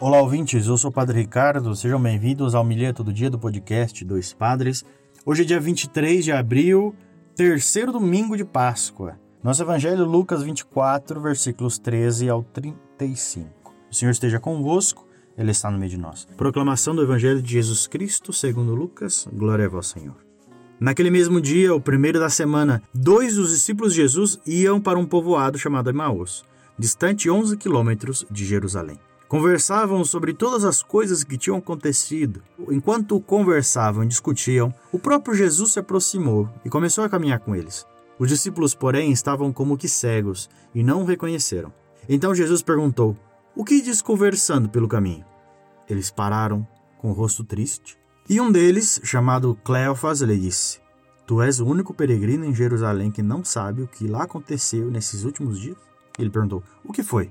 Olá, ouvintes. Eu sou o Padre Ricardo. Sejam bem-vindos ao Milha Todo Dia do podcast Dois Padres. Hoje é dia 23 de abril, terceiro domingo de Páscoa. Nosso Evangelho, Lucas 24, versículos 13 ao 35. O Senhor esteja convosco, Ele está no meio de nós. Proclamação do Evangelho de Jesus Cristo, segundo Lucas. Glória a vós, Senhor. Naquele mesmo dia, o primeiro da semana, dois dos discípulos de Jesus iam para um povoado chamado Emaús, distante 11 quilômetros de Jerusalém. Conversavam sobre todas as coisas que tinham acontecido. Enquanto conversavam e discutiam, o próprio Jesus se aproximou e começou a caminhar com eles. Os discípulos, porém, estavam como que cegos e não o reconheceram. Então Jesus perguntou: O que diz conversando pelo caminho? Eles pararam, com o rosto triste. E um deles, chamado Cleofas, lhe disse: Tu és o único peregrino em Jerusalém que não sabe o que lá aconteceu nesses últimos dias? Ele perguntou: O que foi?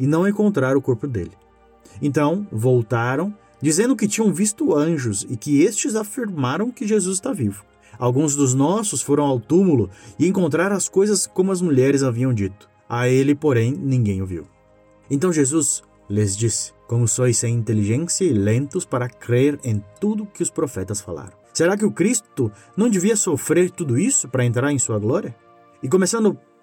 e não encontraram o corpo dele. Então voltaram, dizendo que tinham visto anjos e que estes afirmaram que Jesus está vivo. Alguns dos nossos foram ao túmulo e encontraram as coisas como as mulheres haviam dito. A ele, porém, ninguém o viu. Então Jesus lhes disse: Como sois sem inteligência e lentos para crer em tudo que os profetas falaram. Será que o Cristo não devia sofrer tudo isso para entrar em sua glória? E começando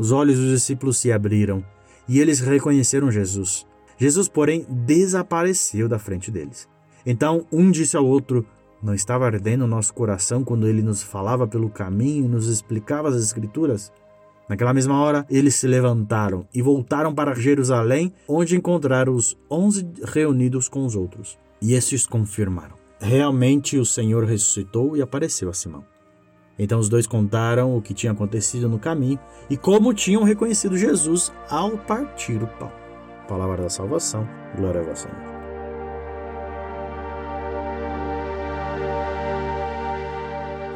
os olhos dos discípulos se abriram e eles reconheceram Jesus. Jesus, porém, desapareceu da frente deles. Então um disse ao outro: Não estava ardendo o nosso coração quando ele nos falava pelo caminho e nos explicava as Escrituras? Naquela mesma hora, eles se levantaram e voltaram para Jerusalém, onde encontraram os onze reunidos com os outros. E estes confirmaram: Realmente o Senhor ressuscitou e apareceu a Simão. Então os dois contaram o que tinha acontecido no caminho e como tinham reconhecido Jesus ao partir o pão. Palavra da salvação, glória a vós, Senhor.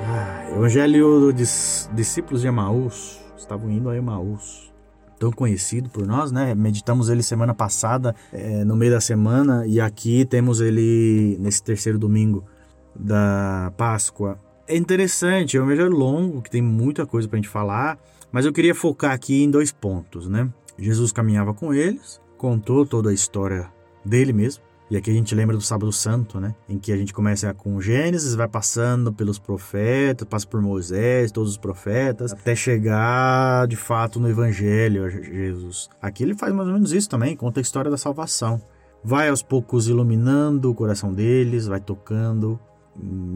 Ah, Evangelho dos discípulos de Emaús estavam indo a Emaús. Tão conhecido por nós, né? Meditamos ele semana passada, é, no meio da semana, e aqui temos ele nesse terceiro domingo da Páscoa. É interessante, é um evangelho longo, que tem muita coisa pra gente falar, mas eu queria focar aqui em dois pontos, né? Jesus caminhava com eles, contou toda a história dele mesmo, e aqui a gente lembra do Sábado Santo, né? Em que a gente começa com Gênesis, vai passando pelos profetas, passa por Moisés, todos os profetas, até chegar de fato no Evangelho, Jesus. Aqui ele faz mais ou menos isso também, conta a história da salvação. Vai aos poucos iluminando o coração deles, vai tocando,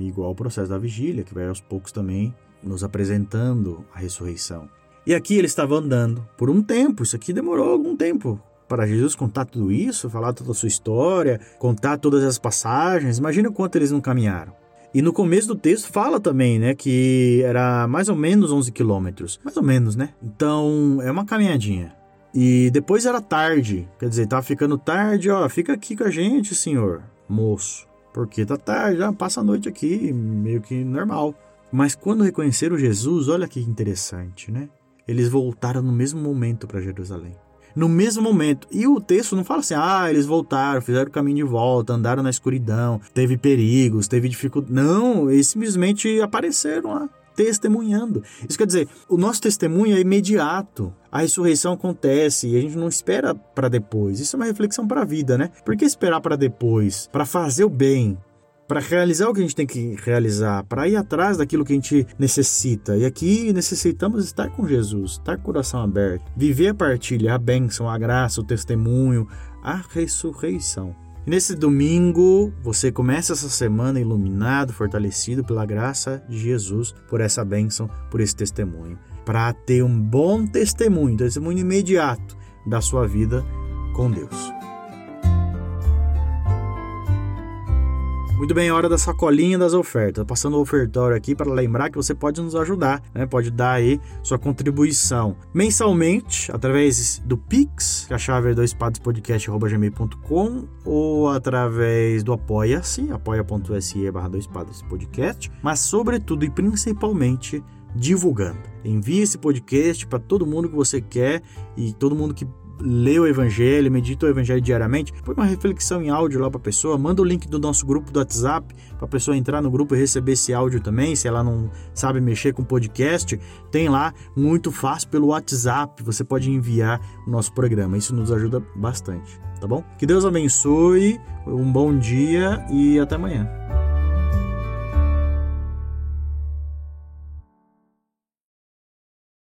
igual o processo da vigília, que vai aos poucos também nos apresentando a ressurreição. E aqui ele estava andando por um tempo, isso aqui demorou algum tempo, para Jesus contar tudo isso, falar toda a sua história, contar todas as passagens. Imagina o quanto eles não caminharam. E no começo do texto fala também, né, que era mais ou menos 11 quilômetros. Mais ou menos, né? Então, é uma caminhadinha. E depois era tarde, quer dizer, tava ficando tarde, ó, fica aqui com a gente, senhor, moço. Porque tá tarde, já passa a noite aqui, meio que normal. Mas quando reconheceram Jesus, olha que interessante, né? Eles voltaram no mesmo momento para Jerusalém no mesmo momento. E o texto não fala assim, ah, eles voltaram, fizeram o caminho de volta, andaram na escuridão, teve perigos, teve dificuldade. Não, eles simplesmente apareceram lá testemunhando. Isso quer dizer, o nosso testemunho é imediato. A ressurreição acontece e a gente não espera para depois. Isso é uma reflexão para a vida, né? Por que esperar para depois? Para fazer o bem, para realizar o que a gente tem que realizar, para ir atrás daquilo que a gente necessita. E aqui necessitamos estar com Jesus, estar com o coração aberto, viver a partilha, a bênção, a graça, o testemunho, a ressurreição. E nesse domingo, você começa essa semana iluminado, fortalecido pela graça de Jesus, por essa bênção, por esse testemunho. Para ter um bom testemunho, testemunho imediato da sua vida com Deus. Muito bem, hora da sacolinha das ofertas. Passando o ofertório aqui para lembrar que você pode nos ajudar, né? Pode dar aí sua contribuição mensalmente através do Pix, que a chave é doispadospodcast.gmail.com ou através do Apoia-se, apoia.se barra podcast, mas sobretudo e principalmente divulgando. Envie esse podcast para todo mundo que você quer e todo mundo que lê o evangelho, medita o evangelho diariamente, põe uma reflexão em áudio lá para a pessoa, manda o link do nosso grupo do WhatsApp para a pessoa entrar no grupo e receber esse áudio também, se ela não sabe mexer com podcast, tem lá muito fácil pelo WhatsApp, você pode enviar o nosso programa. Isso nos ajuda bastante, tá bom? Que Deus abençoe, um bom dia e até amanhã.